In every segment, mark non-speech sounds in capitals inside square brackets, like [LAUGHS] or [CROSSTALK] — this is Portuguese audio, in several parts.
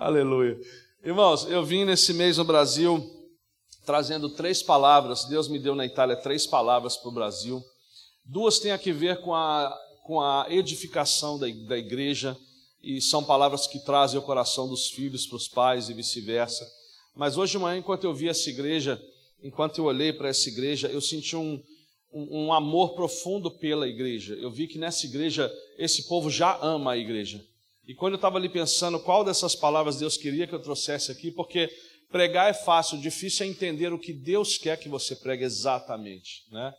Aleluia. Irmãos, eu vim nesse mês no Brasil trazendo três palavras. Deus me deu na Itália três palavras para o Brasil. Duas têm a ver com a, com a edificação da, da igreja e são palavras que trazem o coração dos filhos para os pais e vice-versa. Mas hoje de manhã, enquanto eu vi essa igreja, enquanto eu olhei para essa igreja, eu senti um, um, um, amor profundo pela igreja. Eu vi que nessa igreja, esse povo já ama a igreja. E quando eu estava ali pensando qual dessas palavras Deus queria que eu trouxesse aqui, porque pregar é fácil, difícil é entender o que Deus quer que você pregue exatamente, né?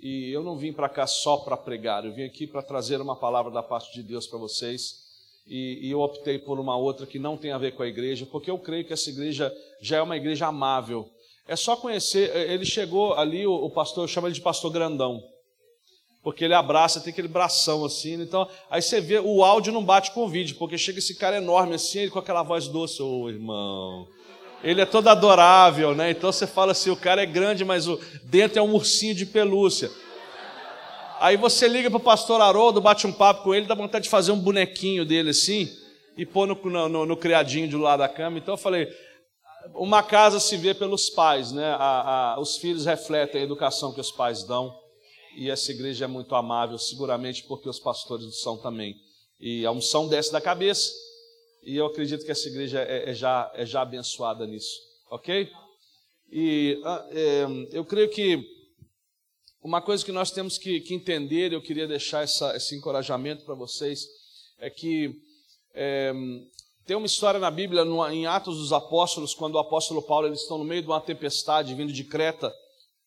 E eu não vim para cá só para pregar, eu vim aqui para trazer uma palavra da parte de Deus para vocês e, e, eu optei por uma outra que não tem a ver com a igreja, porque eu creio que essa igreja já é uma igreja amável. É só conhecer, eh, ele chegou ali, o, o pastor, eu chamo ele de pastor grandão, porque ele abraça, tem aquele bração assim, então, aí você vê, o áudio não bate com o vídeo, porque chega esse cara enorme assim, ele com aquela voz doce, ô oh, irmão, ele é todo adorável, né? Então você fala assim, o cara é grande, mas o dentro é um ursinho de pelúcia. Aí você liga para o pastor Haroldo, bate um papo com ele, dá vontade de fazer um bonequinho dele assim e pôr no, no, no criadinho do lado da cama. Então eu falei, uma casa se vê pelos pais, né? A, a, os filhos refletem a educação que os pais dão e essa igreja é muito amável, seguramente porque os pastores são também. E a unção desce da cabeça e eu acredito que essa igreja é, é já, é já abençoada nisso, ok? E ah, é, eu creio que uma coisa que nós temos que, que entender, eu queria deixar essa, esse encorajamento para vocês, é que é, tem uma história na Bíblia, no, em Atos dos Apóstolos, quando o apóstolo Paulo eles estão no meio de uma tempestade vindo de Creta,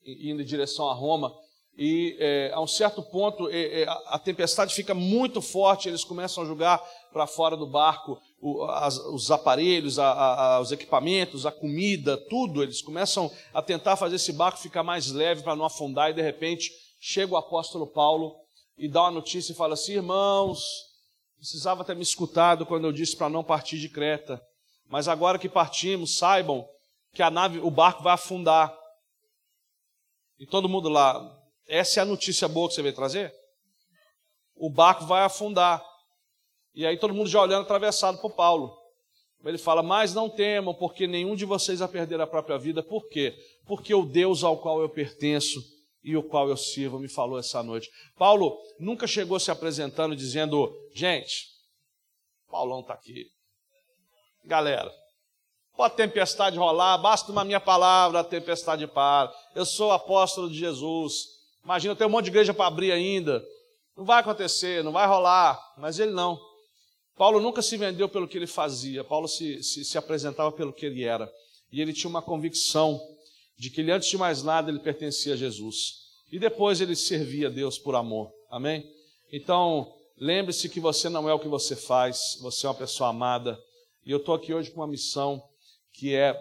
indo em direção a Roma, e é, a um certo ponto é, é, a tempestade fica muito forte, eles começam a jogar para fora do barco o, as, os aparelhos, a, a, os equipamentos, a comida, tudo. Eles começam a tentar fazer esse barco ficar mais leve para não afundar, e de repente chega o apóstolo Paulo e dá uma notícia e fala assim: irmãos, precisava ter me escutado quando eu disse para não partir de Creta, mas agora que partimos, saibam que a nave, o barco vai afundar. E todo mundo lá, essa é a notícia boa que você veio trazer? O barco vai afundar. E aí todo mundo já olhando atravessado para Paulo. Ele fala: Mas não temam, porque nenhum de vocês vai perder a própria vida. Por quê? Porque o Deus ao qual eu pertenço e o qual eu sirvo me falou essa noite. Paulo nunca chegou se apresentando dizendo: Gente, Paulão está aqui. Galera, pode tempestade rolar, basta uma minha palavra, a tempestade para. Eu sou apóstolo de Jesus. Imagina, tem um monte de igreja para abrir ainda. Não vai acontecer, não vai rolar. Mas ele não. Paulo nunca se vendeu pelo que ele fazia, Paulo se, se, se apresentava pelo que ele era. E ele tinha uma convicção de que ele, antes de mais nada, ele pertencia a Jesus. E depois ele servia a Deus por amor. Amém? Então, lembre-se que você não é o que você faz, você é uma pessoa amada. E eu estou aqui hoje com uma missão que é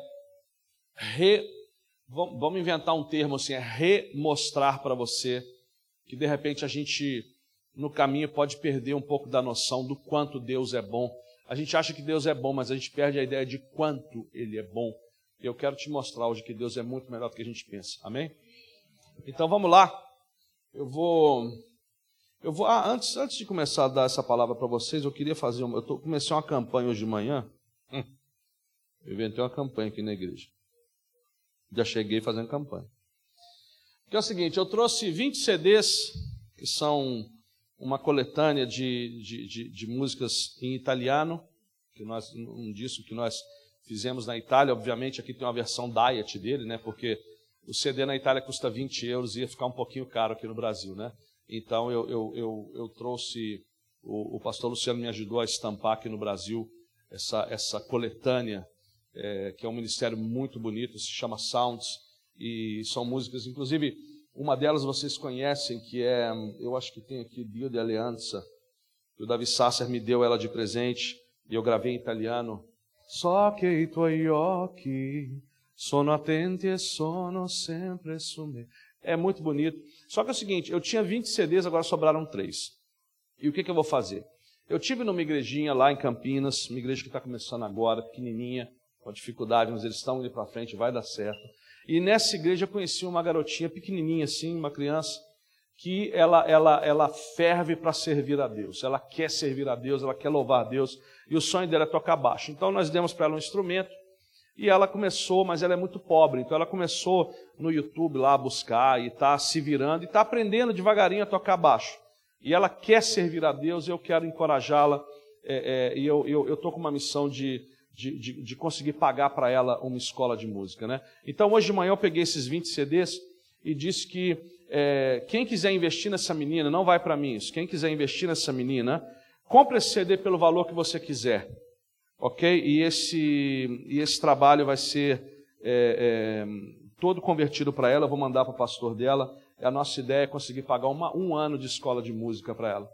re vamos inventar um termo assim, é remostrar para você que de repente a gente no caminho pode perder um pouco da noção do quanto Deus é bom. A gente acha que Deus é bom, mas a gente perde a ideia de quanto Ele é bom. E eu quero te mostrar hoje que Deus é muito melhor do que a gente pensa. Amém? Então vamos lá. Eu vou. Eu vou. Ah, antes, antes de começar a dar essa palavra para vocês, eu queria fazer. Uma, eu tô, comecei uma campanha hoje de manhã. Hum, eu inventei uma campanha aqui na igreja. Já cheguei fazendo campanha. Que é o seguinte, eu trouxe 20 CDs, que são uma coletânea de, de, de, de músicas em italiano, que nós, um disco que nós fizemos na Itália. Obviamente, aqui tem uma versão diet dele, né? Porque o CD na Itália custa 20 euros e ia ficar um pouquinho caro aqui no Brasil, né? Então eu, eu, eu, eu trouxe, o, o, pastor Luciano me ajudou a estampar aqui no Brasil essa, essa coletânea é, que é um ministério muito bonito, se chama Sounds, e são músicas, inclusive, uma delas vocês conhecem, que é, eu acho que tem aqui, Dio de Aliança, que o Davi Sasser me deu ela de presente, e eu gravei em italiano. So che i tuoi occhi sono attenti e sono sempre su me. É muito bonito. Só que é o seguinte, eu tinha 20 CDs, agora sobraram três. E o que, que eu vou fazer? Eu tive numa igrejinha lá em Campinas, uma igreja que está começando agora, pequenininha, com dificuldade, mas eles estão indo para frente, vai dar certo. E nessa igreja eu conheci uma garotinha pequenininha assim, uma criança, que ela, ela, ela ferve para servir a Deus. Ela quer servir a Deus, ela quer louvar a Deus. E o sonho dela é tocar baixo. Então nós demos para ela um instrumento e ela começou, mas ela é muito pobre. Então ela começou no YouTube lá a buscar e está se virando e está aprendendo devagarinho a tocar baixo. E ela quer servir a Deus e eu quero encorajá-la. É, é, e eu estou com uma missão de, de, de, de conseguir pagar para ela uma escola de música. Né? Então hoje de manhã eu peguei esses 20 CDs e disse que é, quem quiser investir nessa menina, não vai para mim isso, quem quiser investir nessa menina, compre esse CD pelo valor que você quiser. Ok? E esse, e esse trabalho vai ser é, é, todo convertido para ela, eu vou mandar para o pastor dela. A nossa ideia é conseguir pagar uma, um ano de escola de música para ela.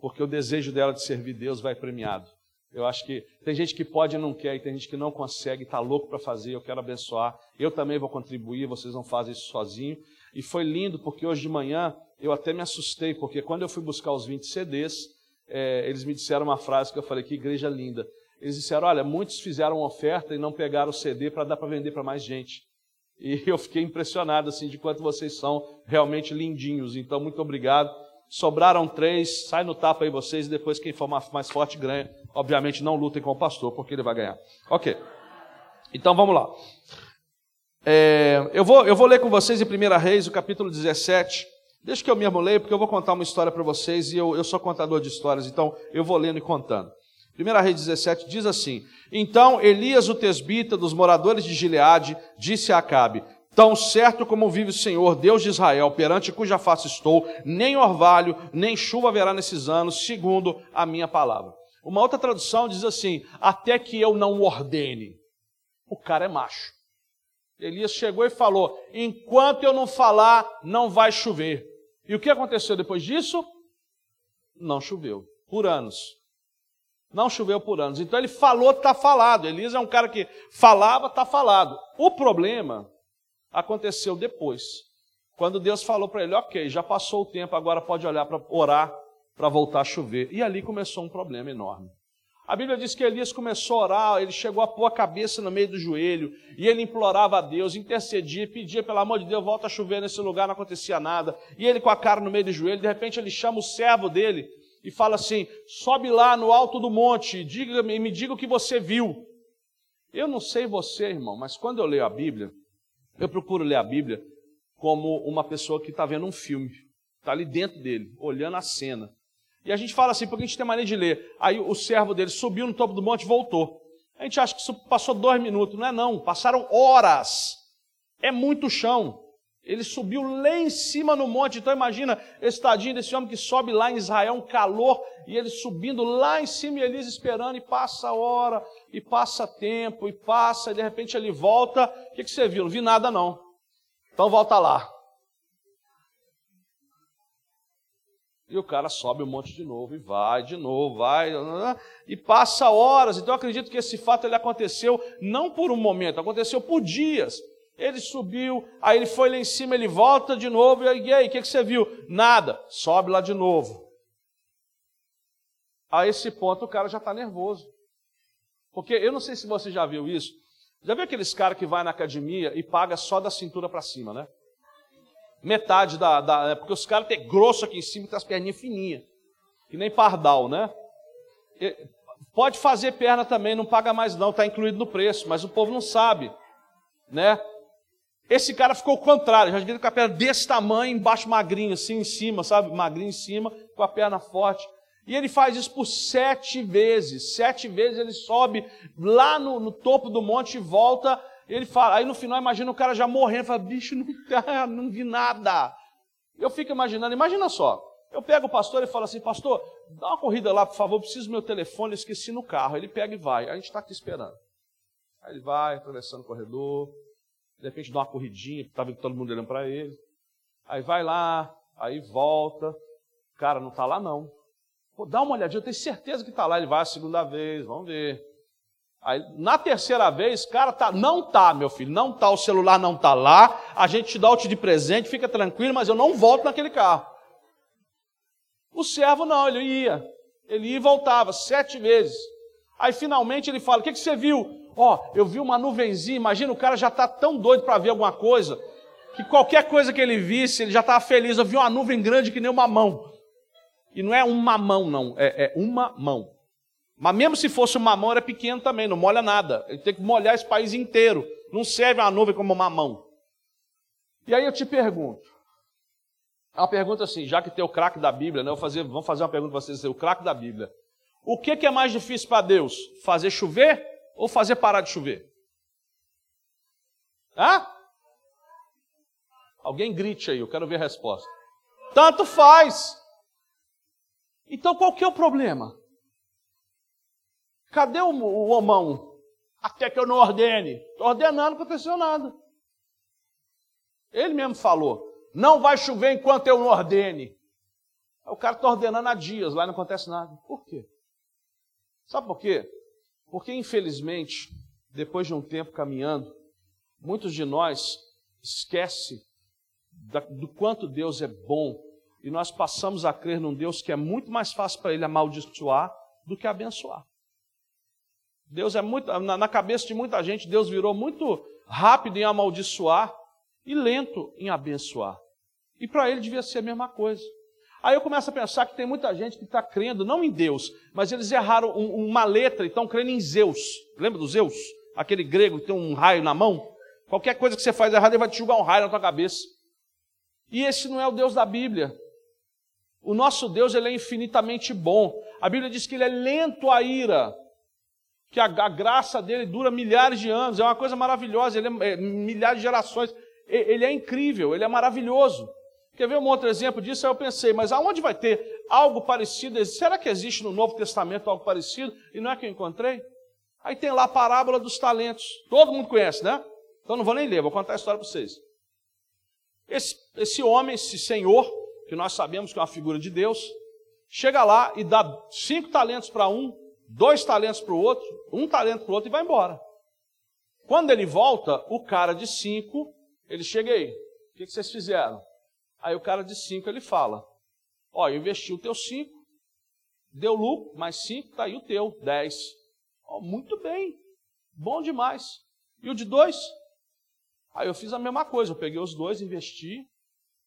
Porque o desejo dela de servir Deus vai premiado. Eu acho que tem gente que pode e não quer, e tem gente que não consegue, está louco para fazer, eu quero abençoar. Eu também vou contribuir, vocês não fazem isso sozinho. E foi lindo, porque hoje de manhã eu até me assustei, porque quando eu fui buscar os 20 CDs, é, eles me disseram uma frase que eu falei, que igreja linda. Eles disseram, olha, muitos fizeram oferta e não pegaram o CD para dar para vender para mais gente. E [LAUGHS] eu fiquei impressionado, assim, de quanto vocês são realmente lindinhos. Então, muito obrigado. Sobraram três, sai no tapa aí vocês, e depois quem for mais forte ganha. Obviamente, não lutem com o pastor, porque ele vai ganhar. Ok. Então, vamos lá. É, eu, vou, eu vou ler com vocês em 1 Reis, o capítulo 17. Deixa que eu mesmo leio, porque eu vou contar uma história para vocês e eu, eu sou contador de histórias, então eu vou lendo e contando. 1 Reis 17 diz assim: Então Elias, o tesbita dos moradores de Gileade, disse a Acabe: Tão certo como vive o Senhor, Deus de Israel, perante cuja face estou, nem orvalho, nem chuva haverá nesses anos, segundo a minha palavra. Uma outra tradução diz assim: Até que eu não ordene. O cara é macho. Elias chegou e falou: Enquanto eu não falar, não vai chover. E o que aconteceu depois disso? Não choveu, por anos. Não choveu por anos. Então ele falou, está falado. Elias é um cara que falava, está falado. O problema aconteceu depois. Quando Deus falou para ele: Ok, já passou o tempo, agora pode olhar para orar para voltar a chover. E ali começou um problema enorme. A Bíblia diz que Elias começou a orar, ele chegou a pôr a cabeça no meio do joelho, e ele implorava a Deus, intercedia, pedia, pelo amor de Deus, volta a chover nesse lugar, não acontecia nada. E ele com a cara no meio do joelho, de repente ele chama o servo dele e fala assim: sobe lá no alto do monte diga, me diga o que você viu. Eu não sei você, irmão, mas quando eu leio a Bíblia, eu procuro ler a Bíblia como uma pessoa que está vendo um filme, está ali dentro dele, olhando a cena. E a gente fala assim, porque a gente tem maneira de ler. Aí o servo dele subiu no topo do monte e voltou. A gente acha que isso passou dois minutos. Não é não, passaram horas. É muito chão. Ele subiu lá em cima no monte. Então imagina esse tadinho desse homem que sobe lá em Israel, um calor, e ele subindo lá em cima e Elias esperando, e passa hora, e passa tempo, e passa, e de repente ele volta. O que, que você viu? Não vi nada não. Então volta lá. E o cara sobe um monte de novo, e vai de novo, vai, e passa horas. Então eu acredito que esse fato ele aconteceu não por um momento, aconteceu por dias. Ele subiu, aí ele foi lá em cima, ele volta de novo, e aí, o que, que você viu? Nada, sobe lá de novo. A esse ponto o cara já está nervoso. Porque eu não sei se você já viu isso. Já viu aqueles caras que vai na academia e paga só da cintura para cima, né? Metade da. da é porque os caras têm grosso aqui em cima e tem as perninhas fininhas. Que nem pardal, né? Pode fazer perna também, não paga mais não, está incluído no preço, mas o povo não sabe, né? Esse cara ficou o contrário, já devia com a perna desse tamanho, embaixo magrinho, assim em cima, sabe? Magrinho em cima, com a perna forte. E ele faz isso por sete vezes. Sete vezes ele sobe lá no, no topo do monte e volta ele fala, aí no final imagina o cara já morrendo, fala, bicho, não, [LAUGHS] tá, não vi nada. Eu fico imaginando, imagina só, eu pego o pastor e falo assim, pastor, dá uma corrida lá, por favor, preciso do meu telefone, esqueci no carro. Ele pega e vai, a gente está aqui esperando. Aí ele vai, atravessando o corredor, de repente dá uma corridinha, estava todo mundo olhando para ele. Aí vai lá, aí volta, cara, não está lá não. Pô, dá uma olhadinha, eu tenho certeza que está lá. Ele vai a segunda vez, vamos ver. Aí, na terceira vez, cara, tá, não tá, meu filho, não tá, o celular não tá lá, a gente te dá o te de presente, fica tranquilo, mas eu não volto naquele carro. O servo não, ele ia, ele ia e voltava sete vezes. Aí finalmente ele fala: O que, que você viu? Ó, oh, eu vi uma nuvenzinha, imagina o cara já está tão doido para ver alguma coisa, que qualquer coisa que ele visse, ele já estava feliz. Eu vi uma nuvem grande que nem uma mão. E não é uma mão, não, é, é uma mão. Mas mesmo se fosse uma mão, era pequeno também, não molha nada. Ele tem que molhar esse país inteiro. Não serve a nuvem como uma mão. E aí eu te pergunto. É uma pergunta assim, já que tem o craque da Bíblia, né? Fazer, vamos fazer uma pergunta para vocês, o craque da Bíblia. O que, que é mais difícil para Deus? Fazer chover ou fazer parar de chover? Hã? Alguém grite aí, eu quero ver a resposta. Tanto faz. Então qual que é o problema? Cadê o, o homão? Até que eu não ordene. Estou ordenando, não aconteceu nada. Ele mesmo falou: não vai chover enquanto eu não ordene. O cara está ordenando há dias, lá não acontece nada. Por quê? Sabe por quê? Porque, infelizmente, depois de um tempo caminhando, muitos de nós esquecem do quanto Deus é bom e nós passamos a crer num Deus que é muito mais fácil para ele amaldiçoar do que abençoar. Deus é muito, na, cabeça de muita gente, Deus virou muito rápido em amaldiçoar e lento em abençoar. E para ele devia ser a mesma coisa. Aí eu começo a pensar que tem muita gente que está crendo, não em Deus, mas eles erraram um, uma letra e estão crendo em Zeus. Lembra do Zeus? Aquele grego que tem um raio na mão? Qualquer coisa que você faz errado, ele vai te jogar um raio na tua cabeça. E esse não é o Deus da Bíblia. O nosso Deus ele é infinitamente bom. A Bíblia diz que ele é lento à ira, que a, a graça dele dura milhares de anos. É uma coisa maravilhosa. Ele é, é milhares de gerações. Ele é incrível. Ele é maravilhoso. Quer ver um outro exemplo disso? Aí eu pensei, mas aonde vai ter algo parecido? Será que existe no Novo Testamento algo parecido? E não é que eu encontrei? Aí tem lá a parábola dos talentos. Todo mundo conhece, né? Então não vou nem ler, vou contar a história para vocês. Esse, esse homem, esse senhor, que nós sabemos que é uma figura de Deus, chega lá e dá cinco talentos para um, dois talentos para o outro, um talento para o outro e vai embora. Quando ele volta, o cara de cinco, ele chega aí, o que, vocês fizeram? Aí o cara de cinco ele fala: Ó, eu investi o teu cinco, deu lucro, mais cinco, está aí o teu, dez. Ó, muito bem, bom demais. E o de dois? Aí eu fiz a mesma coisa, eu peguei os dois, investi,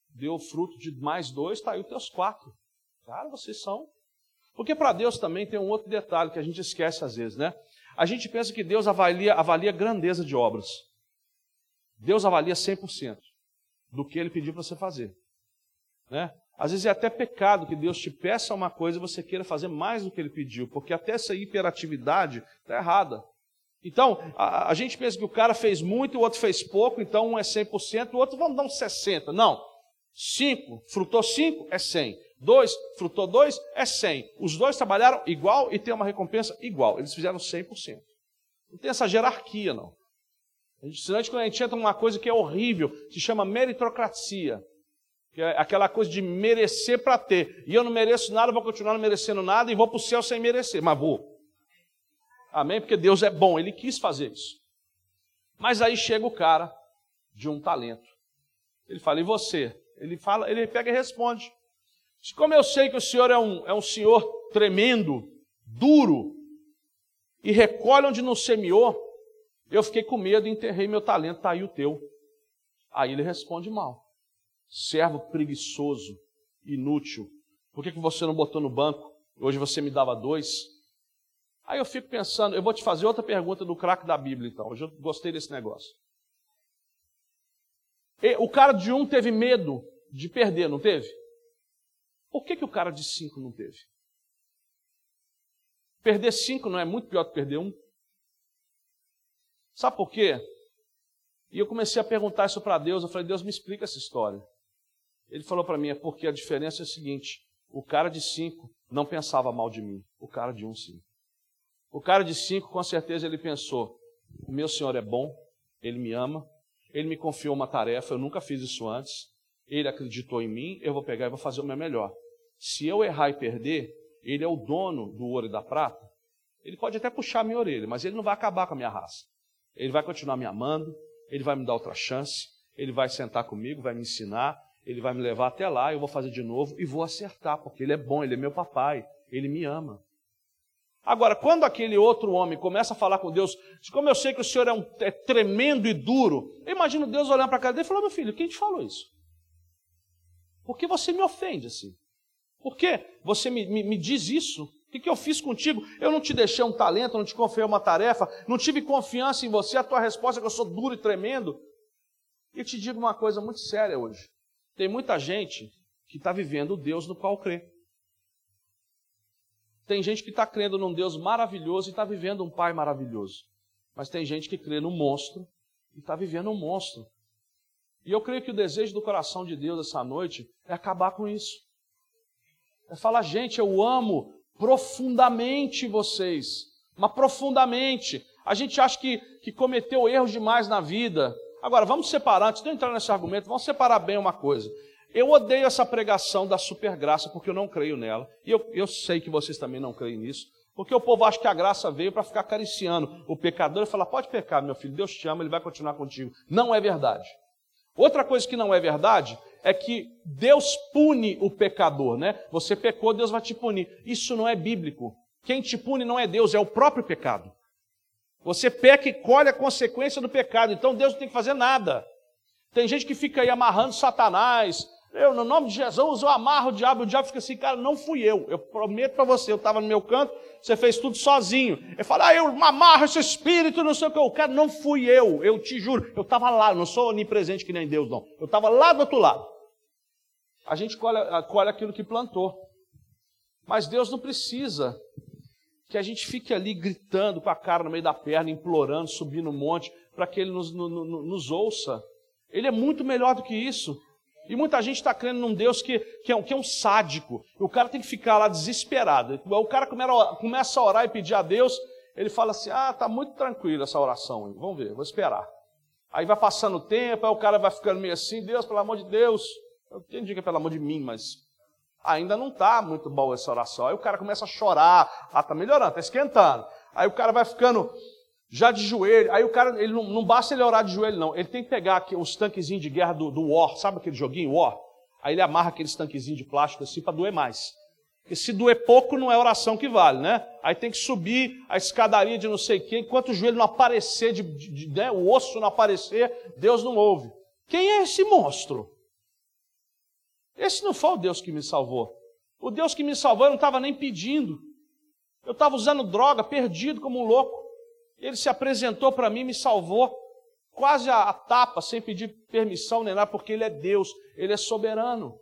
deu fruto de mais dois, está aí os teus quatro. Cara, vocês são. Porque para Deus também tem um outro detalhe que a gente esquece às vezes, né? A gente pensa que Deus avalia, avalia grandeza de obras. Deus avalia 100% do que ele pediu para você fazer. Né? Às vezes é até pecado que Deus te peça uma coisa e você queira fazer mais do que ele pediu, porque até essa hiperatividade está errada. Então, a, a, gente pensa que o cara fez muito, o outro fez pouco, então um é 100%, o outro vamos dar uns 60%. Não. 5, frutou 5, é 100. 2, frutou 2, é 100. Os dois trabalharam igual e tem uma recompensa igual. Eles fizeram 100%. Não tem essa jerarquia, não. Gente, senão a gente, a gente entra numa coisa que é horrível, se chama meritocracia. Que é aquela coisa de merecer para ter. E eu não mereço nada, vou continuar não merecendo nada e vou para o céu sem merecer. Mas vou. Amém? Porque Deus é bom, ele quis fazer isso. Mas aí chega o cara de um talento. Ele fala, e você? Ele fala, ele pega e responde. Como eu sei que o senhor é um, é um senhor tremendo, duro, e recolhe onde não semeou, eu fiquei com medo e enterrei meu talento, está aí o teu. Aí ele responde mal. Servo preguiçoso, inútil, por que, que você não botou no banco? Hoje você me dava dois. Aí eu fico pensando, eu vou te fazer outra pergunta do craque da Bíblia, então. Hoje eu gostei desse negócio. E, o cara de um teve medo de perder, não teve? Por que, que o cara de cinco não teve? Perder cinco não é muito pior que perder um? Sabe por quê? E eu comecei a perguntar isso para Deus. Eu falei, Deus, me explica essa história. Ele falou para mim, é porque a diferença é a seguinte: o cara de cinco não pensava mal de mim, o cara de um sim. O cara de cinco, com certeza, ele pensou: o meu senhor é bom, ele me ama, ele me confiou uma tarefa, eu nunca fiz isso antes, ele acreditou em mim, eu vou pegar e vou fazer o meu melhor. Se eu errar e perder, ele é o dono do ouro e da prata. Ele pode até puxar a minha orelha, mas ele não vai acabar com a minha raça. Ele vai continuar me amando, ele vai me dar outra chance, ele vai sentar comigo, vai me ensinar, ele vai me levar até lá, eu vou fazer de novo e vou acertar, porque ele é bom, ele é meu papai, ele me ama. Agora, quando aquele outro homem começa a falar com Deus, como eu sei que o Senhor é, um, é tremendo e duro, eu imagino Deus olhando para a cara dele e falando: Meu filho, quem te falou isso? Por que você me ofende assim? Por que você me, me, me diz isso? O que, que eu fiz contigo? Eu não te deixei um talento, não te confiei uma tarefa, não tive confiança em você, a tua resposta é que eu sou duro e tremendo. E te digo uma coisa muito séria hoje. Tem muita gente que está vivendo o Deus no qual crê. Tem gente que está crendo num Deus maravilhoso e está vivendo um Pai maravilhoso. Mas tem gente que crê no monstro e está vivendo um monstro. E eu creio que o desejo do coração de Deus essa noite é acabar com isso. É falar, gente, eu amo profundamente vocês. Mas profundamente. A gente acha que, que cometeu erros demais na vida. Agora, vamos separar, antes de eu entrar nesse argumento, vamos separar bem uma coisa. Eu odeio essa pregação da supergraça porque eu não creio nela. E eu, eu sei que vocês também não creem nisso. Porque o povo acha que a graça veio para ficar acariciando o pecador e falar: pode pecar, meu filho, Deus te ama, ele vai continuar contigo. Não é verdade. Outra coisa que não é verdade é que Deus pune o pecador, né? Você pecou, Deus vai te punir. Isso não é bíblico. Quem te pune não é Deus, é o próprio pecado. Você peca e colhe a consequência do pecado, então Deus não tem que fazer nada. Tem gente que fica aí amarrando Satanás, eu, no nome de Jesus, eu amarro o diabo. O diabo fica assim, cara, não fui eu. Eu prometo para você, eu estava no meu canto, você fez tudo sozinho. Ele fala, ah, eu amarro esse espírito, não sei o que. Eu quero, não fui eu, eu te juro. Eu estava lá, não sou onipresente que nem Deus, não. Eu estava lá do outro lado. A gente colhe, colhe aquilo que plantou. Mas Deus não precisa que a gente fique ali gritando com a cara no meio da perna, implorando, subindo um monte, para que Ele nos, nos ouça. Ele é muito melhor do que isso. E muita gente está crendo num Deus que, que, é um, que, é um, sádico. O cara tem que ficar lá desesperado. O cara começa a orar e pedir a Deus, ele fala assim: Ah, está muito tranquilo essa oração. Vamos ver, vou esperar. Aí vai passando o tempo, aí o cara vai ficando meio assim: Deus, pelo amor de Deus. Eu entendi que é pelo amor de mim, mas ainda não está muito boa essa oração. Aí o cara começa a chorar. Ah, está melhorando, está esquentando. Aí o cara vai ficando já de joelho. Aí o cara, ele não, não, basta ele orar de joelho, não. Ele tem que pegar os tanquezinhos de guerra do, do War, sabe aquele joguinho War? Aí ele amarra aqueles tanquezinhos de plástico assim para doer mais. Porque se doer pouco, não é oração que vale, né? Aí tem que subir a escadaria de não sei quem, enquanto o joelho não aparecer, de, de, de né, o osso não aparecer, Deus não ouve. Quem é esse monstro? Esse não foi o Deus que me salvou. O Deus que me salvou eu não estava nem pedindo. Eu estava usando droga, perdido como um louco. Ele se apresentou para mim, me salvou, quase a, a tapa, sem pedir permissão nem nada, porque Ele é Deus, Ele é soberano.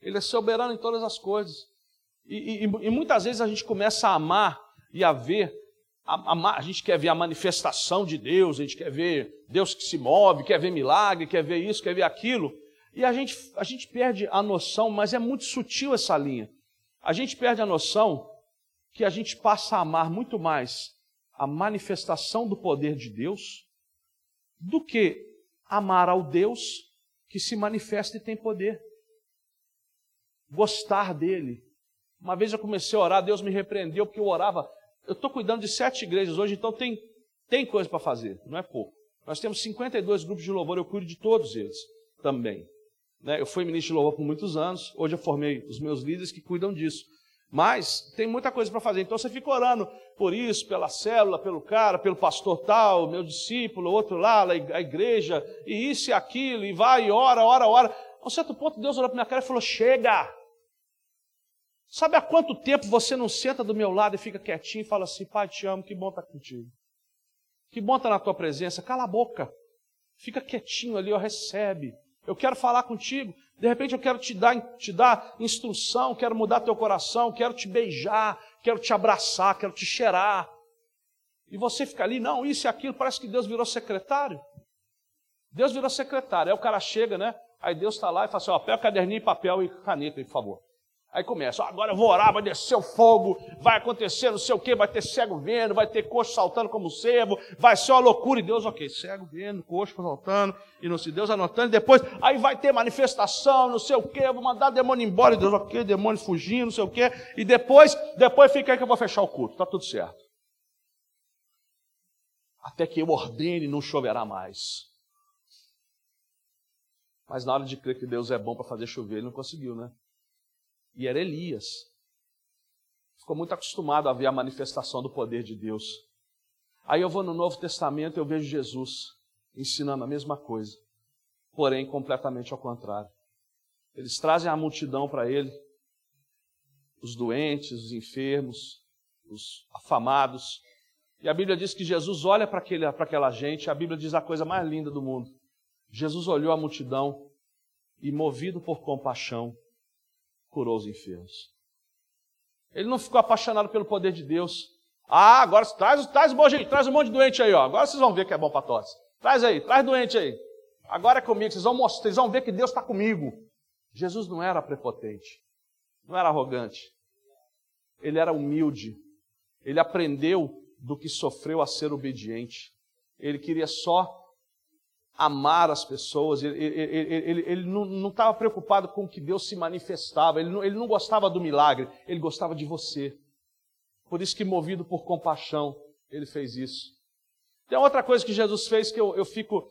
Ele é soberano em todas as coisas. E, e, e muitas vezes a gente começa a amar e a ver, a, a, a gente quer ver a manifestação de Deus, a gente quer ver Deus que se move, quer ver milagre, quer ver isso, quer ver aquilo. E a gente, a gente perde a noção, mas é muito sutil essa linha. A gente perde a noção que a gente passa a amar muito mais a manifestação do poder de Deus do que amar ao Deus que se manifesta e tem poder. Gostar dele. Uma vez eu comecei a orar, Deus me repreendeu porque eu orava. Eu estou cuidando de sete igrejas hoje, então tem, tem coisa para fazer, não é pouco. Nós temos 52 grupos de louvor, eu cuido de todos eles também. Né? Eu fui ministro de louvor por muitos anos, hoje eu formei os meus líderes que cuidam disso. Mas tem muita coisa para fazer. Então você fica orando por isso, pela célula, pelo cara, pelo pastor tal, meu discípulo, outro lá, a igreja, e isso e aquilo, e vai, e ora, ora, ora. A um certo ponto Deus olhou para minha cara e falou: Chega! Sabe há quanto tempo você não senta do meu lado e fica quietinho e fala assim: Pai, te amo, que bom estar tá contigo. Que bom estar tá na tua presença. Cala a boca. Fica quietinho ali, ó, recebe. Eu quero falar contigo. De repente eu quero te dar, te dar instrução, quero mudar teu coração, quero te beijar, quero te abraçar, quero te cheirar. E você fica ali, não, isso e aquilo, parece que Deus virou secretário. Deus virou secretário. Aí o cara chega, né? Aí Deus está lá e fala assim: ó, pega caderninho, papel e caneta por favor. Aí começa, agora eu vou orar, vai descer o fogo, vai acontecer não sei o que, vai ter cego vendo, vai ter coxo saltando como cervo, vai ser uma loucura. E Deus, ok, cego vendo, coxo saltando, e não se Deus anotando, e depois, aí vai ter manifestação, não sei o que, vou mandar demônio embora, e Deus, ok, demônio fugindo, não sei o que, e depois, depois fica aí que eu vou fechar o culto, tá tudo certo. Até que eu ordene, não choverá mais. Mas na hora de crer que Deus é bom para fazer chover, ele não conseguiu, né? E era Elias. ficou muito acostumado a ver a manifestação do poder de Deus. Aí eu vou no Novo Testamento e eu vejo Jesus ensinando a mesma coisa, porém completamente ao contrário. Eles trazem a multidão para ele, os doentes, os enfermos, os afamados. E a Bíblia diz que Jesus olha para aquela gente, a Bíblia diz a coisa mais linda do mundo. Jesus olhou a multidão e, movido por compaixão, curou os enfermos. Ele não ficou apaixonado pelo poder de Deus. Ah, agora traz, traz, traz um monte de doente aí, ó. Agora vocês vão ver que é bom para tosse. Traz aí, traz doente aí. Agora é comigo, vocês vão mostrar, vocês vão ver que Deus está comigo. Jesus não era prepotente, não era arrogante. Ele era humilde. Ele aprendeu do que sofreu a ser obediente. Ele queria só amar as pessoas, ele, ele, ele, ele não estava preocupado com que Deus se manifestava, ele não, ele não gostava do milagre, ele gostava de você. Por isso que, movido por compaixão, ele fez isso. Tem outra coisa que Jesus fez que eu, eu fico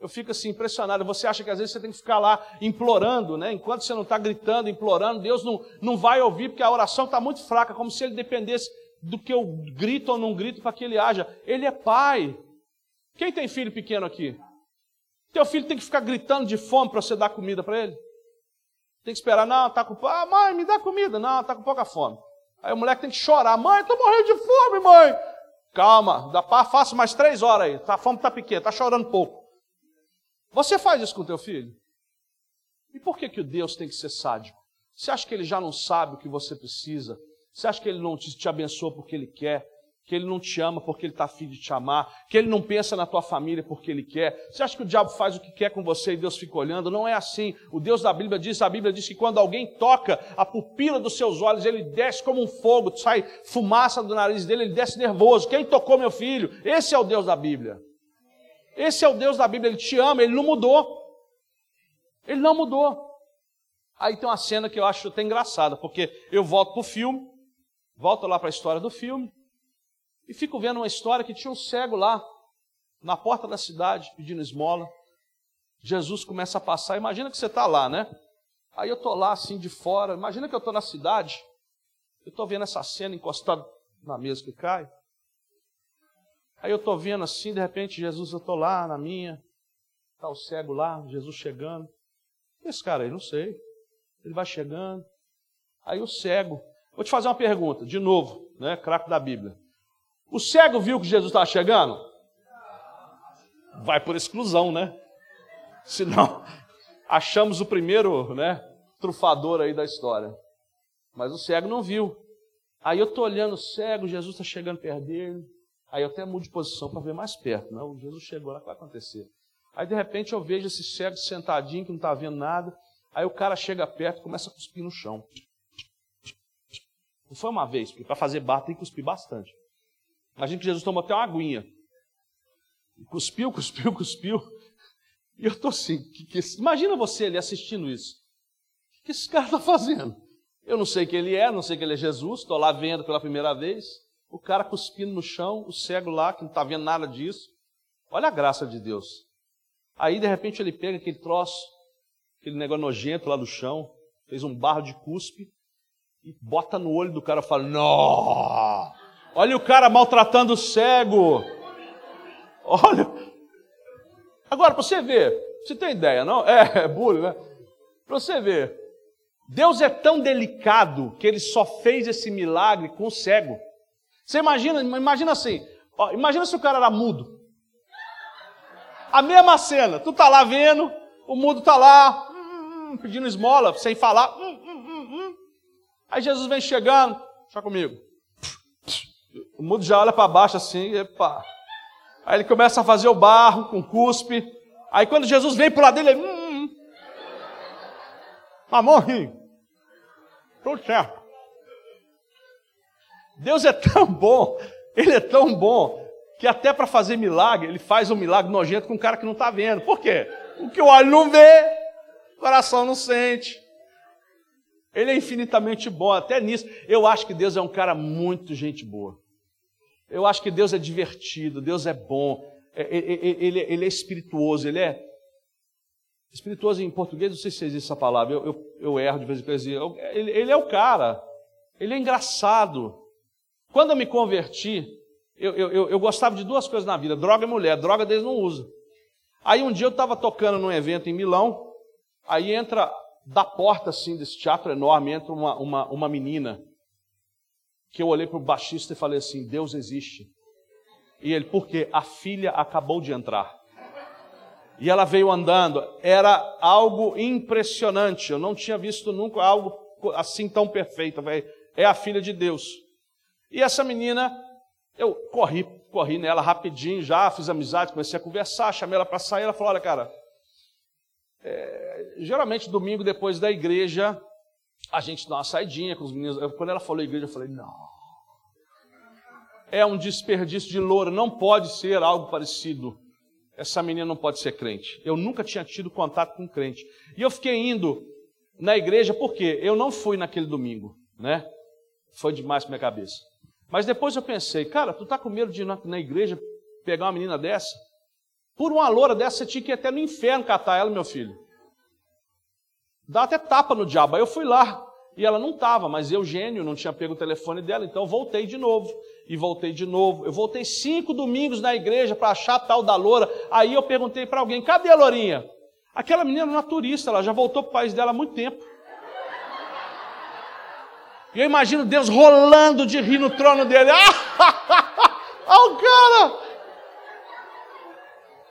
eu fico assim impressionado. Você acha que às vezes você tem que ficar lá implorando, né? Enquanto você não está gritando, implorando, Deus não, não vai ouvir porque a oração está muito fraca, como se ele dependesse do que eu grito ou não grito para que ele haja. Ele é pai. Quem tem filho pequeno aqui? Teu filho tem que ficar gritando de fome para você dar comida para ele? Tem que esperar, não, está com ah, mãe, me dá comida. Não, está com pouca fome. Aí o moleque tem que chorar, mãe, estou morrendo de fome, mãe. Calma, dá, faço mais três horas aí. Tá, a fome está pequena, está chorando pouco. Você faz isso com teu filho? E por que, que o Deus tem que ser sádico? Você acha que ele já não sabe o que você precisa? Você acha que ele não te, te abençoa porque ele quer? Que ele não te ama porque ele está afim de te amar, que ele não pensa na tua família porque ele quer. Você acha que o diabo faz o que quer com você e Deus fica olhando? Não é assim. O Deus da Bíblia diz, a Bíblia diz que quando alguém toca a pupila dos seus olhos, ele desce como um fogo, sai fumaça do nariz dele, ele desce nervoso. Quem tocou meu filho? Esse é o Deus da Bíblia. Esse é o Deus da Bíblia, ele te ama, ele não mudou. Ele não mudou. Aí tem uma cena que eu acho até engraçada, porque eu volto para o filme, volto lá para a história do filme, e fico vendo uma história que tinha um cego lá, na porta da cidade, pedindo esmola. Jesus começa a passar. Imagina que você está lá, né? Aí eu estou lá assim de fora. Imagina que eu estou na cidade. Eu estou vendo essa cena encostado na mesa que cai. Aí eu estou vendo assim, de repente, Jesus, eu estou lá na minha. Está o cego lá, Jesus chegando. Esse cara aí, não sei. Ele vai chegando. Aí o cego. Vou te fazer uma pergunta, de novo, né? Craco da Bíblia. O cego viu que Jesus estava chegando? Vai por exclusão, né? Senão, [LAUGHS] achamos o primeiro, né, trufador aí da história. Mas o cego não viu. Aí eu estou olhando o cego, Jesus está chegando perto dele. Aí eu até mudo de posição para ver mais perto. Não, Jesus chegou lá, o que vai acontecer? Aí de repente eu vejo esse cego sentadinho que não está vendo nada. Aí o cara chega perto e começa a cuspir no chão. Não foi uma vez, porque para fazer barro tem que cuspir bastante. Imagina que Jesus tomou até uma aguinha. Cuspiu, cuspiu, cuspiu. E eu estou assim, que, que, imagina você ali assistindo isso. O que esse cara está fazendo? Eu não sei quem ele é, não sei que ele é Jesus, estou lá vendo pela primeira vez. O cara cuspindo no chão, o cego lá, que não está vendo nada disso. Olha a graça de Deus. Aí, de repente, ele pega aquele troço, aquele negócio nojento lá do chão, fez um barro de cuspe, e bota no olho do cara e fala: Não! Olha o cara maltratando o cego. Olha. Agora, para você ver, você tem ideia, não? É, é bullying, né? Para você ver. Deus é tão delicado que ele só fez esse milagre com o cego. Você imagina, imagina assim, ó, imagina se o cara era mudo. A mesma cena, tu tá lá vendo, o mudo tá lá, hum, hum, pedindo esmola, sem falar. Hum, hum, hum, hum. Aí Jesus vem chegando, deixa comigo. O mundo já olha para baixo assim, epa. Aí ele começa a fazer o barro com cuspe. Aí quando Jesus vem para lado dele, ele. Hum, hum. Ri. Tudo certo. Deus é tão bom, Ele é tão bom, que até para fazer milagre, Ele faz um milagre nojento com um cara que não está vendo. Por quê? O que o olho não vê, o coração não sente. Ele é infinitamente bom, até nisso. Eu acho que Deus é um cara muito gente boa. Eu acho que Deus é divertido, Deus é bom, é, é, é, ele, ele é espirituoso, ele é. Espirituoso em português, não sei se existe essa palavra, eu, eu, eu erro de vez em quando. Ele, ele é o cara, Ele é engraçado. Quando eu me converti, eu, eu, eu, gostava de duas coisas na vida: droga e mulher. Droga eles não usam. Aí um dia eu estava tocando num evento em Milão, aí entra da porta assim desse teatro enorme, entra uma, uma, uma menina, que eu olhei para o baixista e falei assim: Deus existe. E ele, por quê? A filha acabou de entrar. E ela veio andando. Era algo impressionante. Eu não tinha visto nunca algo assim tão perfeito. É a filha de Deus. E essa menina, eu corri, corri nela rapidinho já, fiz amizade, comecei a conversar, chamei ela para sair. Ela falou: Olha, cara, é, geralmente domingo depois da igreja, a gente dá uma saidinha com os meninos. Eu, quando ela falou igreja, eu falei: Não. É um desperdício de loura, não pode ser algo parecido. Essa menina não pode ser crente. Eu nunca tinha tido contato com crente. E eu fiquei indo na igreja porque eu não fui naquele domingo, né? Foi demais para minha cabeça. Mas depois eu pensei, cara, tu tá com medo de ir na, na igreja pegar uma menina dessa? Por uma loura dessa, você tinha que ir até no inferno catar ela, meu filho. Dá até tapa no diabo. Aí eu fui lá, e ela não estava, mas eu, gênio, não tinha pego o telefone dela, então voltei de novo. E voltei de novo. Eu voltei cinco domingos na igreja para achar a tal da loura. Aí eu perguntei para alguém: cadê a lourinha? Aquela menina era uma turista, ela já voltou para o país dela há muito tempo. E eu imagino Deus rolando de rir no trono dele. [LAUGHS] Ah, [LAUGHS] o cara!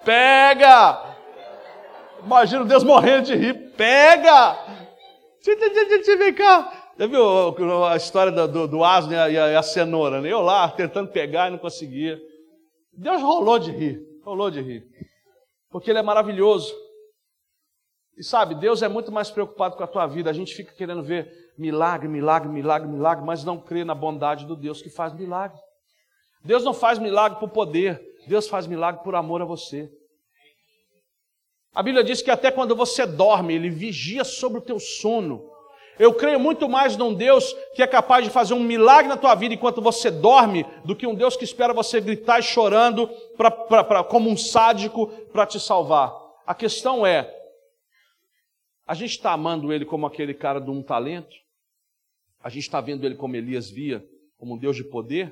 Pega! Imagino Deus morrendo de rir. Pega! Vem cá. Já viu a história do, do asno e a, e a cenoura? Né? Eu lá tentando pegar e não conseguia. Deus rolou de rir. Rolou de rir. Porque Ele é maravilhoso. E sabe, Deus é muito mais preocupado com a tua vida. A gente fica querendo ver milagre, milagre, milagre, milagre, mas não crê na bondade do Deus que faz milagre. Deus não faz milagre por poder, Deus faz milagre por amor a você. A Bíblia diz que até quando você dorme, Ele vigia sobre o teu sono. Eu creio muito mais num Deus que é capaz de fazer um milagre na tua vida enquanto você dorme, do que um Deus que espera você gritar chorando pra, pra, pra como um sádico para te salvar. A questão é: a gente está amando Ele como aquele cara de um talento? A gente está vendo Ele como Elias via, como um Deus de poder?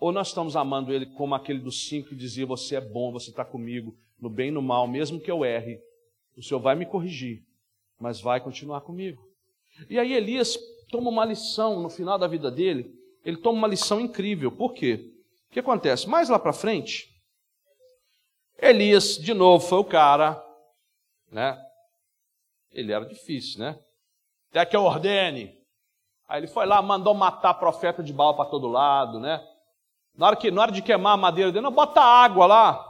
Ou nós estamos amando Ele como aquele dos cinco que dizia: Você é bom, você está comigo, no bem e no mal, mesmo que eu erre, o Senhor vai me corrigir, mas vai continuar comigo. E aí Elias toma uma lição no final da vida dele, ele toma uma lição incrível. Por quê? O que acontece? Mais lá para frente, Elias, de novo, foi o cara, né? Ele era difícil, né? Até que eu ordene. Aí ele foi lá, mandou matar profeta de Baal para todo lado, né? Na hora, que, na hora de queimar a madeira dele, não, bota água lá.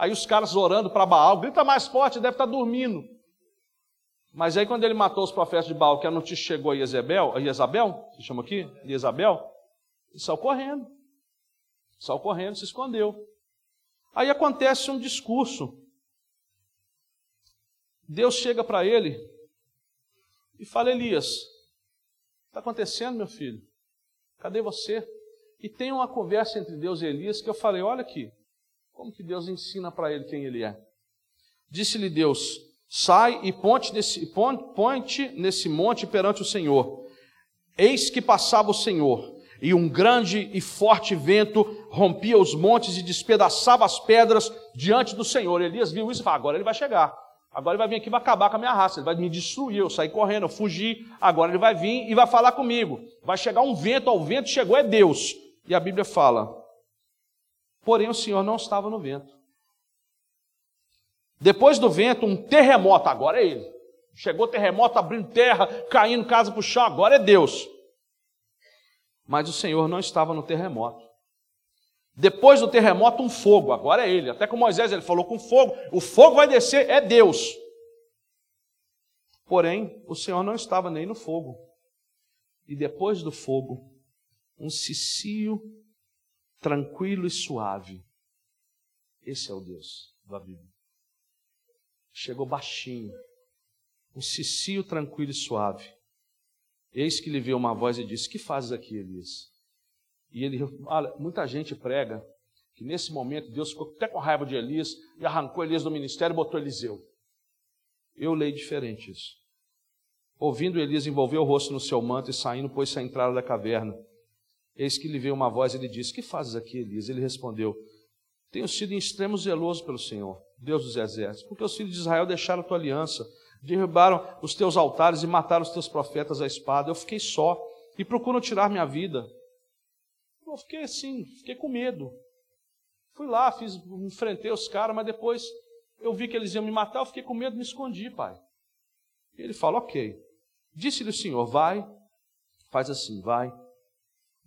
Aí os caras orando para Baal, grita mais forte, deve estar tá dormindo. Mas aí quando ele matou os profetas de Baal, que a notícia chegou a Jezabel, a Jezabel, se chama aqui? Jezabel, ele saiu correndo. Saiu correndo, se escondeu. Aí acontece um discurso. Deus chega para ele e fala: Elias, está acontecendo, meu filho? Cadê você? E tem uma conversa entre Deus e Elias que eu falei: olha aqui, como que Deus ensina para ele quem ele é? Disse-lhe Deus: Sai e ponte nesse, ponte nesse monte perante o Senhor. Eis que passava o Senhor, e um grande e forte vento rompia os montes e despedaçava as pedras diante do Senhor. Elias viu isso e falou: agora ele vai chegar. Agora ele vai vir aqui e vai acabar com a minha raça, ele vai me destruir, eu saí correndo, eu fugi, agora ele vai vir e vai falar comigo. Vai chegar um vento, ao vento chegou é Deus. E a Bíblia fala: Porém, o Senhor não estava no vento. Depois do vento, um terremoto, agora é ele. Chegou terremoto, abrindo terra, caindo casa para o chão, agora é Deus. Mas o Senhor não estava no terremoto. Depois do terremoto, um fogo, agora é ele. Até com Moisés ele falou com fogo, o fogo vai descer, é Deus. Porém, o Senhor não estava nem no fogo. E depois do fogo, um cicio tranquilo e suave. Esse é o Deus da Bíblia. Chegou baixinho, um cicio tranquilo e suave. Eis que lhe veio uma voz e disse: Que fazes aqui, Elias? E ele, olha, muita gente prega que nesse momento Deus ficou até com raiva de Elias e arrancou Elias do ministério e botou Eliseu. Eu leio diferente isso. Ouvindo Elias, envolveu o rosto no seu manto e saindo, pôs-se à entrada da caverna. Eis que lhe veio uma voz e ele disse: Que fazes aqui, Elias? Ele respondeu: Tenho sido em extremo zeloso pelo Senhor, Deus dos exércitos, porque os filhos de Israel deixaram a tua aliança, derrubaram os teus altares e mataram os teus profetas à espada. Eu fiquei só e procuram tirar minha vida. Eu fiquei assim, fiquei com medo. Fui lá, fiz, enfrentei os caras, mas depois eu vi que eles iam me matar, eu fiquei com medo, me escondi, pai. E ele fala: Ok. Disse-lhe o Senhor: Vai, faz assim, vai,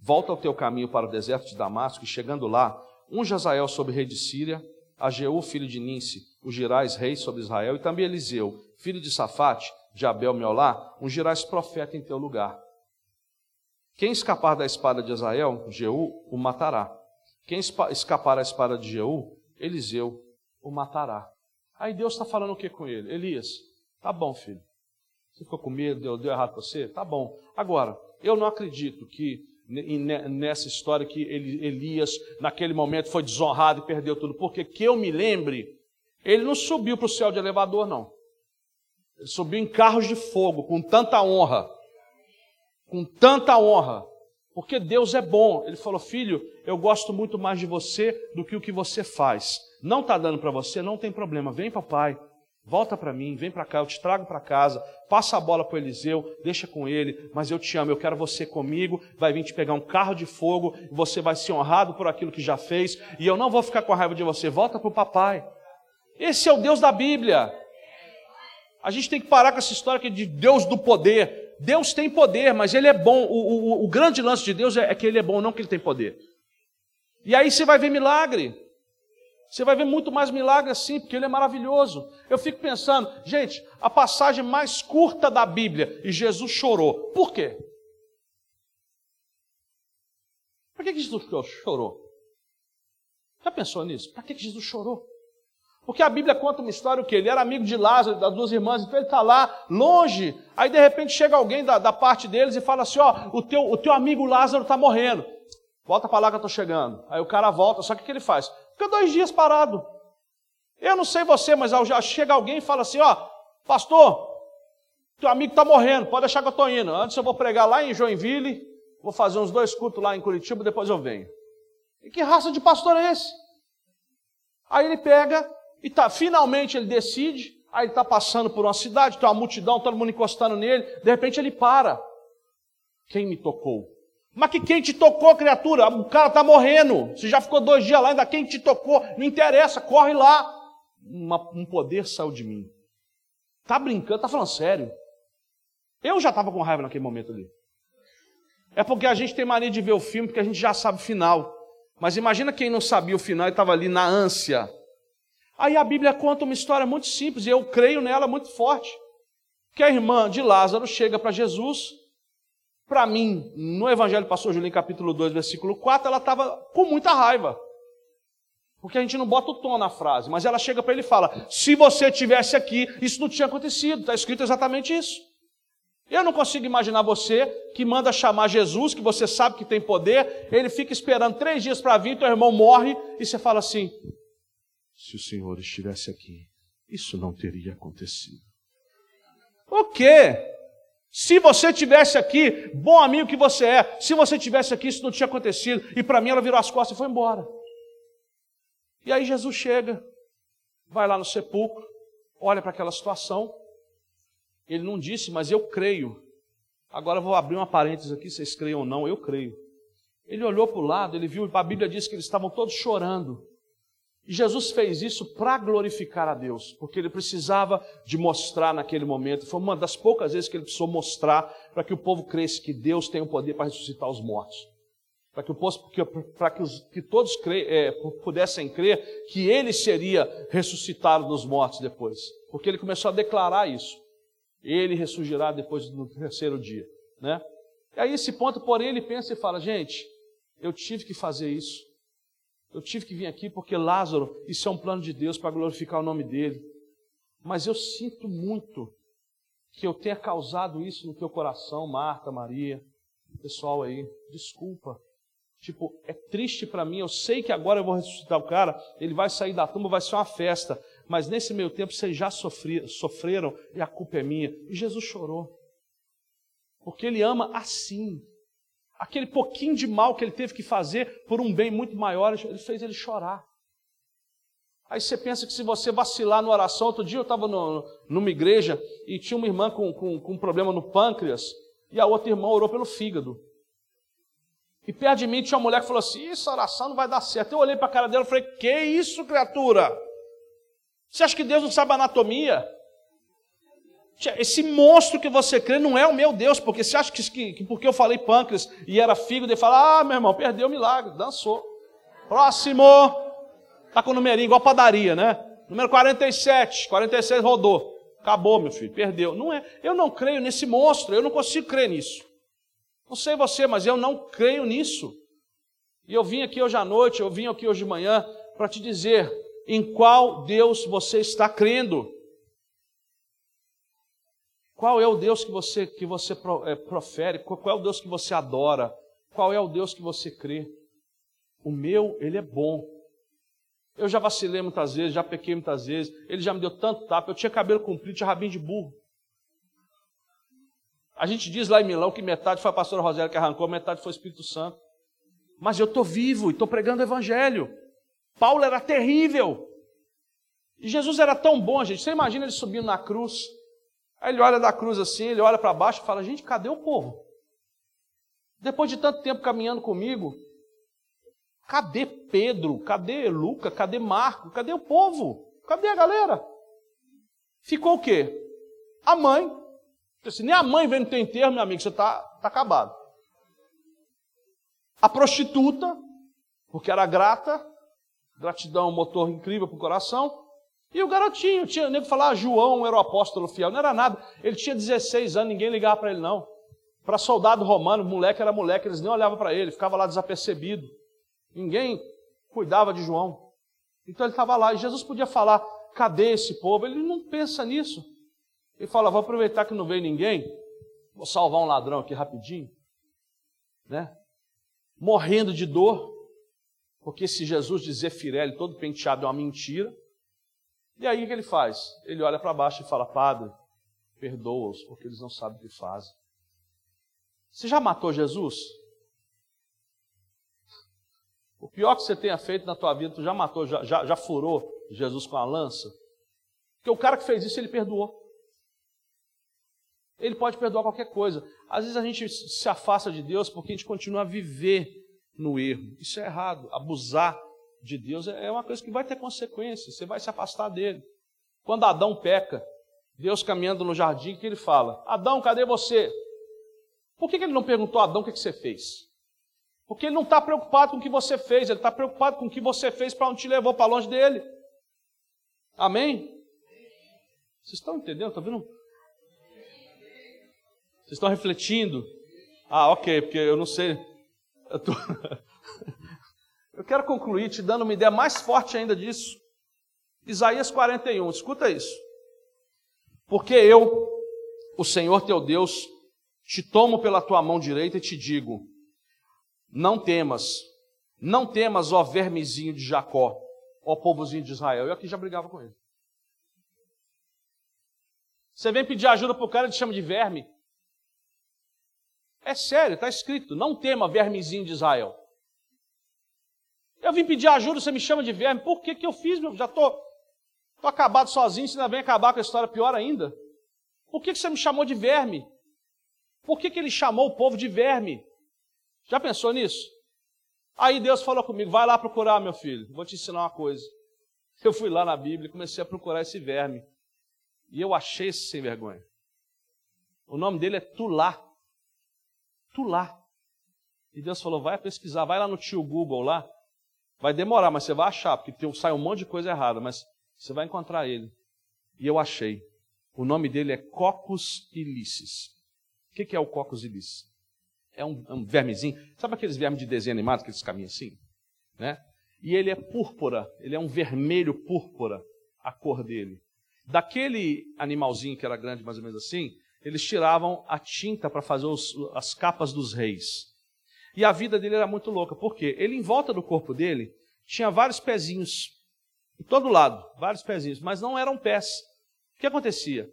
volta ao teu caminho para o deserto de Damasco, e chegando lá, um Jazael sobre rei de Síria, a Jeú, filho de Ninse, Girais, rei sobre Israel, e também Eliseu, filho de Safate, de Abel Meolá, um Girais profeta em teu lugar. Quem escapar da espada de Israel, Jeú, o matará. Quem escapar da espada de Jeú, Eliseu, o matará. Aí Deus está falando o que com ele? Elias, tá bom, filho. Você ficou com medo, deu, deu errado para você? Tá bom. Agora, eu não acredito que nessa história que Elias, naquele momento, foi desonrado e perdeu tudo. Porque que eu me lembre, ele não subiu para o céu de elevador, não. Ele subiu em carros de fogo, com tanta honra. Com tanta honra. Porque Deus é bom. Ele falou: Filho, eu gosto muito mais de você do que o que você faz. Não está dando para você, não tem problema. Vem, papai. Volta para mim, vem para cá, eu te trago para casa, passa a bola para Eliseu, deixa com ele, mas eu te amo, eu quero você comigo, vai vir te pegar um carro de fogo, você vai ser honrado por aquilo que já fez, e eu não vou ficar com raiva de você, volta para o papai. Esse é o Deus da Bíblia. A gente tem que parar com essa história de Deus do poder. Deus tem poder, mas Ele é bom. O, o, o grande lance de Deus é, é que Ele é bom, não que Ele tem poder. E aí você vai ver milagre. Você vai ver muito mais milagre assim, porque ele é maravilhoso. Eu fico pensando, gente, a passagem mais curta da Bíblia, e Jesus chorou. Por quê? Por que, Jesus chorou? Já pensou nisso? Por que, Jesus chorou? Porque a Bíblia conta uma história o que ele era amigo de Lázaro, das duas irmãs, então ele está lá, longe. Aí de repente chega alguém da, da parte deles e fala assim: Ó, o teu, o teu amigo Lázaro está morrendo. Volta para lá que eu estou chegando. Aí o cara volta, só que o que ele faz? Fica dois dias parado. Eu não sei você, mas já chega alguém e fala assim: ó, pastor, teu amigo está morrendo, pode deixar que eu estou indo. Antes eu vou pregar lá em Joinville, vou fazer uns dois cultos lá em Curitiba, depois eu venho. E que raça de pastor é esse? Aí ele pega e tá, finalmente ele decide, aí ele está passando por uma cidade, tem uma multidão, todo mundo encostando nele, de repente ele para. Quem me tocou? Mas que quem te tocou, criatura? O cara está morrendo. Você já ficou dois dias lá, ainda quem te tocou? Não interessa, corre lá. Uma, um poder saiu de mim. Tá brincando, tá falando sério. Eu já estava com raiva naquele momento ali. É porque a gente tem mania de ver o filme porque a gente já sabe o final. Mas imagina quem não sabia o final e estava ali na ânsia. Aí a Bíblia conta uma história muito simples e eu creio nela muito forte. Que a irmã de Lázaro chega para Jesus para mim, no Evangelho Pastor Julinho, capítulo 2, versículo 4, ela estava com muita raiva. Porque a gente não bota o tom na frase, mas ela chega para ele e fala: se você tivesse aqui, isso não tinha acontecido. Está escrito exatamente isso. Eu não consigo imaginar você que manda chamar Jesus, que você sabe que tem poder, ele fica esperando três dias para vir, teu irmão morre, e você fala assim: se o Senhor estivesse aqui, isso não teria acontecido. O quê? Se você tivesse aqui, bom amigo que você é, se você tivesse aqui, isso não tinha acontecido. E para mim ela virou as costas e foi embora. E aí Jesus chega, vai lá no sepulcro, olha para aquela situação. Ele não disse, mas eu creio. Agora eu vou abrir uma parênteses aqui, vocês creiam ou não, eu creio. Ele olhou para o lado, ele viu, a Bíblia diz que eles estavam todos chorando. Jesus fez isso para glorificar a Deus, porque ele precisava de mostrar naquele momento. Foi uma das poucas vezes que ele precisou mostrar para que o povo cresce que Deus tem o poder para ressuscitar os mortos. Para que, que, que todos cre, é, pudessem crer que ele seria ressuscitado dos mortos depois. Porque ele começou a declarar isso. Ele ressurgirá depois do terceiro dia. Né? E aí, esse ponto, porém, ele pensa e fala: gente, eu tive que fazer isso eu tive que vir aqui porque Lázaro, isso é um plano de Deus para glorificar o nome dele. Mas eu sinto muito que eu tenha causado isso no teu coração, Marta, Maria, pessoal aí. Desculpa. Tipo, é triste para mim. Eu sei que agora eu vou ressuscitar o cara, ele vai sair da tumba, vai ser uma festa. Mas nesse meio tempo vocês já sofreram e a culpa é minha. E Jesus chorou. Porque ele ama assim. Aquele pouquinho de mal que ele teve que fazer por um bem muito maior, ele fez ele chorar. Aí você pensa que se você vacilar na oração, outro dia eu estava numa igreja e tinha uma irmã com, com, com um problema no pâncreas, e a outra irmã orou pelo fígado. E perto de mim tinha uma mulher que falou assim: Isso, oração não vai dar certo. Eu olhei para a cara dela e falei: Que isso, criatura? Você acha que Deus não sabe anatomia? Esse monstro que você crê não é o meu Deus, porque você acha que, que, que porque eu falei pâncreas e era fígado, ele fala: Ah, meu irmão, perdeu o milagre, dançou. Próximo. Está com o numerinho, igual padaria, né? Número 47, 46 rodou. Acabou, meu filho, perdeu. Não é. Eu não creio nesse monstro, eu não consigo crer nisso. Não sei você, mas eu não creio nisso. E eu vim aqui hoje à noite, eu vim aqui hoje de manhã para te dizer em qual Deus você está crendo. Qual é o Deus que você que você é, profere? Qual é o Deus que você adora? Qual é o Deus que você crê? O meu, ele é bom. Eu já vacilei muitas vezes, já pequei muitas vezes. Ele já me deu tanto tapa. Eu tinha cabelo comprido, tinha rabinho de burro. A gente diz lá em Milão que metade foi a pastora Rosélia que arrancou, metade foi o Espírito Santo. Mas eu estou vivo e estou pregando o Evangelho. Paulo era terrível. E Jesus era tão bom, gente. Você imagina ele subindo na cruz. Aí ele olha da cruz assim, ele olha para baixo e fala: Gente, cadê o povo? Depois de tanto tempo caminhando comigo, cadê Pedro? Cadê Luca? Cadê Marco? Cadê o povo? Cadê a galera? Ficou o quê? A mãe, se nem a mãe vem no teu enterro, meu amigo, você está tá acabado. A prostituta, porque era grata, gratidão, motor incrível para o coração. E o garotinho, tinha nem que falar, ah, João era o apóstolo fiel, não era nada. Ele tinha 16 anos, ninguém ligava para ele não. Para soldado romano, moleque era moleque, eles nem olhavam para ele, ficava lá desapercebido. Ninguém cuidava de João. Então ele estava lá, e Jesus podia falar, cadê esse povo? Ele não pensa nisso. Ele fala: vou aproveitar que não veio ninguém, vou salvar um ladrão aqui rapidinho, né? Morrendo de dor, porque se Jesus dizer Firelli todo penteado é uma mentira. E aí o que ele faz? Ele olha para baixo e fala: Padre, perdoa-os, porque eles não sabem o que fazem. Você já matou Jesus? O pior que você tenha feito na tua vida, tu já matou, já, já, já furou Jesus com a lança? Porque o cara que fez isso, ele perdoou. Ele pode perdoar qualquer coisa. Às vezes a gente se afasta de Deus porque a gente continua a viver no erro. Isso é errado. Abusar de Deus é uma coisa que vai ter consequências. Você vai se afastar dele. Quando Adão peca, Deus caminhando no jardim, que ele fala? Adão, cadê você? Por que ele não perguntou a Adão o que você fez? Porque ele não está preocupado com o que você fez, ele está preocupado com o que você fez para onde te levou para longe dele. Amém? Vocês estão entendendo? Está vendo vocês estão refletindo? Ah, ok, porque eu não sei. Eu, tô... [LAUGHS] eu quero concluir te dando uma ideia mais forte ainda disso. Isaías 41, escuta isso. Porque eu, o Senhor teu Deus, te tomo pela tua mão direita e te digo: não temas, não temas, ó vermezinho de Jacó, ó povozinho de Israel. Eu aqui já brigava com ele. Você vem pedir ajuda para o cara, ele te chama de verme. É sério, está escrito: não tema vermezinho de Israel. Eu vim pedir ajuda, você me chama de verme. Por que, que eu fiz, meu? Já estou tô, tô acabado sozinho, você ainda vem acabar com a história pior ainda. Por que, que você me chamou de verme? Por que, que ele chamou o povo de verme? Já pensou nisso? Aí Deus falou comigo: vai lá procurar, meu filho, vou te ensinar uma coisa. Eu fui lá na Bíblia e comecei a procurar esse verme. E eu achei esse sem vergonha. O nome dele é Tulá tu lá. E Deus falou: vai pesquisar, vai lá no tio Google lá. Vai demorar, mas você vai achar, porque tem, sai um monte de coisa errada, mas você vai encontrar ele. E eu achei. O nome dele é Cocos ilicis. O que, é o Cocos ilicis? É um, um, vermezinho. Sabe aqueles vermes de desenho animado que eles caminham assim? Né? E ele é púrpura, ele é um vermelho púrpura, a cor dele. Daquele animalzinho que era grande, mais ou menos assim, eles tiravam a tinta para fazer os, as capas dos reis. E a vida dele era muito louca, porque ele, em volta do corpo dele, tinha vários pezinhos, em todo lado, vários pezinhos, mas não eram pés. O que acontecia?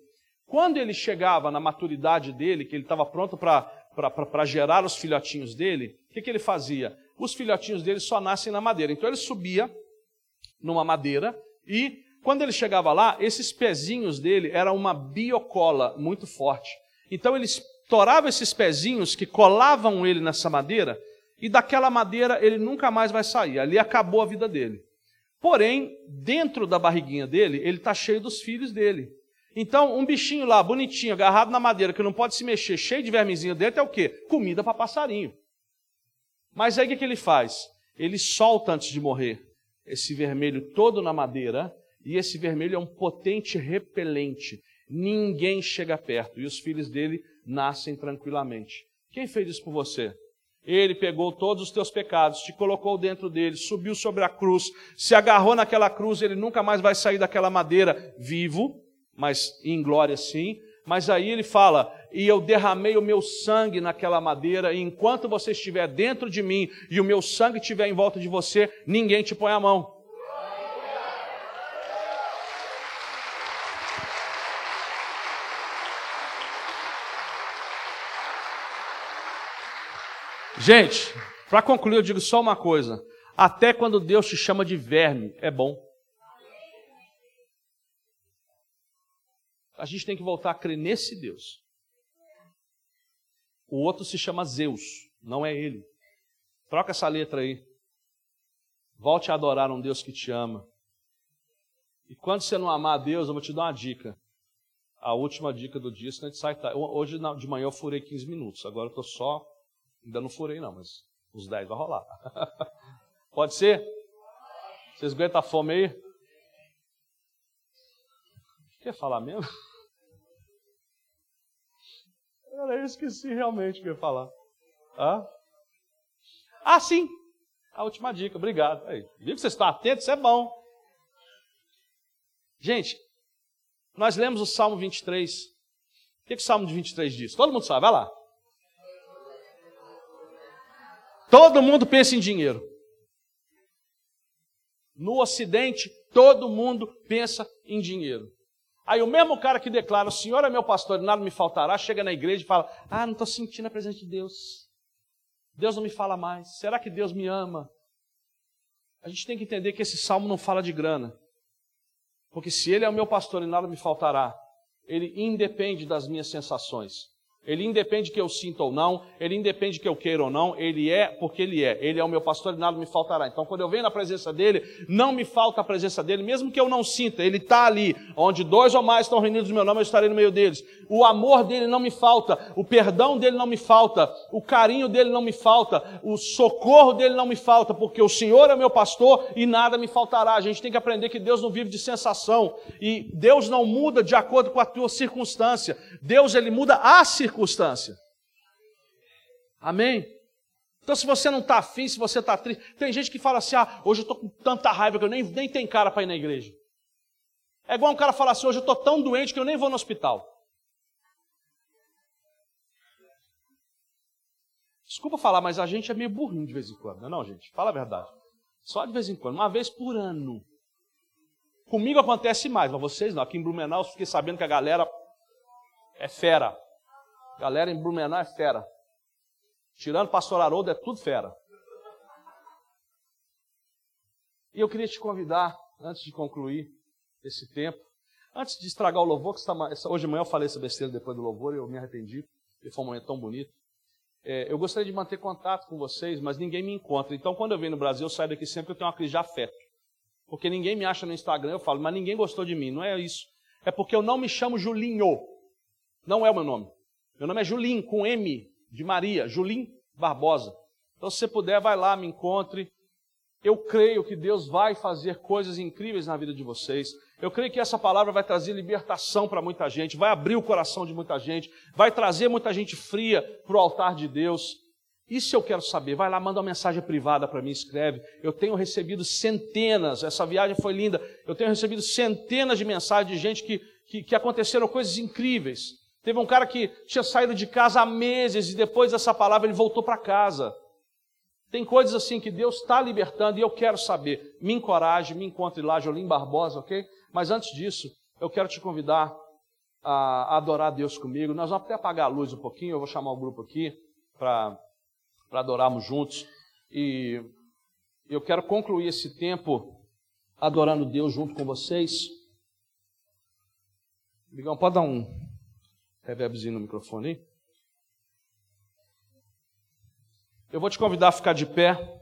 Quando ele chegava na maturidade dele, que ele estava pronto para gerar os filhotinhos dele, o que, que ele fazia? Os filhotinhos dele só nascem na madeira. Então ele subia numa madeira e quando ele chegava lá, esses pezinhos dele eram uma biocola muito forte. Então ele estourava esses pezinhos que colavam ele nessa madeira e daquela madeira ele nunca mais vai sair. Ali acabou a vida dele. Porém, dentro da barriguinha dele, ele está cheio dos filhos dele. Então, um bichinho lá, bonitinho, agarrado na madeira, que não pode se mexer, cheio de vermezinho dentro, é o quê? Comida para passarinho. Mas aí o que, que ele faz? Ele solta antes de morrer esse vermelho todo na madeira, e esse vermelho é um potente repelente. Ninguém chega perto, e os filhos dele nascem tranquilamente. Quem fez isso por você? Ele pegou todos os teus pecados, te colocou dentro dele, subiu sobre a cruz, se agarrou naquela cruz, ele nunca mais vai sair daquela madeira vivo, mas em glória sim. Mas aí ele fala: E eu derramei o meu sangue naquela madeira, e enquanto você estiver dentro de mim e o meu sangue estiver em volta de você, ninguém te põe a mão. Gente, para concluir, eu digo só uma coisa: até quando Deus te chama de verme, é bom. A gente tem que voltar a crer nesse Deus. O outro se chama Zeus, não é ele. Troca essa letra aí. Volte a adorar um Deus que te ama. E quando você não amar a Deus, eu vou te dar uma dica. A última dica do dia, senão a gente sai. Hoje de manhã eu furei 15 minutos, agora eu estou só Ainda não furei, não, mas os 10 vai rolar. [LAUGHS] Pode ser? Vocês aguentam a fome aí? Quer falar mesmo? [LAUGHS] eu esqueci realmente o que ia falar. Ah? ah, sim! A última dica, obrigado. Aí, viu que vocês estão atentos? Isso é bom. Gente, nós lemos o Salmo 23. O que, que o Salmo 23 diz? Todo mundo sabe, vai lá. Todo mundo pensa em dinheiro. No Ocidente, todo mundo pensa em dinheiro. Aí o mesmo cara que declara, o Senhor é meu pastor e nada me faltará, chega na igreja e fala, ah, não estou sentindo a presença de Deus. Deus não me fala mais. Será que Deus me ama? A gente tem que entender que esse salmo não fala de grana. Porque se Ele é o meu pastor e nada me faltará, Ele independe das minhas sensações. Ele independe que eu sinta ou não, ele independe que eu queira ou não, ele é porque ele é. Ele é o meu pastor e nada me faltará. Então, quando eu venho na presença dele, não me falta a presença dele, mesmo que eu não sinta, ele está ali. Onde dois ou mais estão reunidos no meu nome, eu estarei no meio deles. O amor dele não me falta, o perdão dele não me falta, o carinho dele não me falta, o socorro dele não me falta, porque o Senhor é meu pastor e nada me faltará. A gente tem que aprender que Deus não vive de sensação e Deus não muda de acordo com a tua circunstância. Deus ele muda a circunstância circunstância. Amém? Então, se você não está afim, se você está triste, tem gente que fala assim: ah, hoje eu estou com tanta raiva que eu nem, nem tenho cara para ir na igreja. É igual um cara falar assim: hoje eu estou tão doente que eu nem vou no hospital. Desculpa falar, mas a gente é meio burrinho de vez em quando, não é, gente? Fala a verdade. Só de vez em quando, uma vez por ano. Comigo acontece mais, mas vocês não. Aqui em Blumenau, eu fiquei sabendo que a galera é fera. Galera em Blumenau é fera. Tirando pastor Haroldo, é tudo fera. E eu queria te convidar, antes de concluir esse tempo, antes de estragar o louvor, que está, hoje de manhã eu falei essa besteira depois do louvor e eu me arrependi, porque foi um momento tão bonito. É, eu gostaria de manter contato com vocês, mas ninguém me encontra. Então, quando eu venho no Brasil, eu saio daqui sempre eu tenho uma crise de afeto. Porque ninguém me acha no Instagram, eu falo, mas ninguém gostou de mim. Não é isso. É porque eu não me chamo Julinho. Não é o meu nome. Meu nome é Julim, com M de Maria, Julim Barbosa. Então, se você puder, vai lá, me encontre. Eu creio que Deus vai fazer coisas incríveis na vida de vocês. Eu creio que essa palavra vai trazer libertação para muita gente, vai abrir o coração de muita gente, vai trazer muita gente fria para o altar de Deus. Isso eu quero saber. Vai lá, manda uma mensagem privada para mim, escreve. Eu tenho recebido centenas, essa viagem foi linda. Eu tenho recebido centenas de mensagens de gente que, que, que aconteceram coisas incríveis. Teve um cara que tinha saído de casa há meses e depois dessa palavra ele voltou para casa. Tem coisas assim que Deus está libertando e eu quero saber. Me encoraje, me encontre lá, Jolim Barbosa, ok? Mas antes disso, eu quero te convidar a adorar Deus comigo. Nós vamos até apagar a luz um pouquinho, eu vou chamar o grupo aqui para adorarmos juntos. E eu quero concluir esse tempo adorando Deus junto com vocês. Migão, pode dar um reverbzinho no microfone aí? Eu vou te convidar a ficar de pé.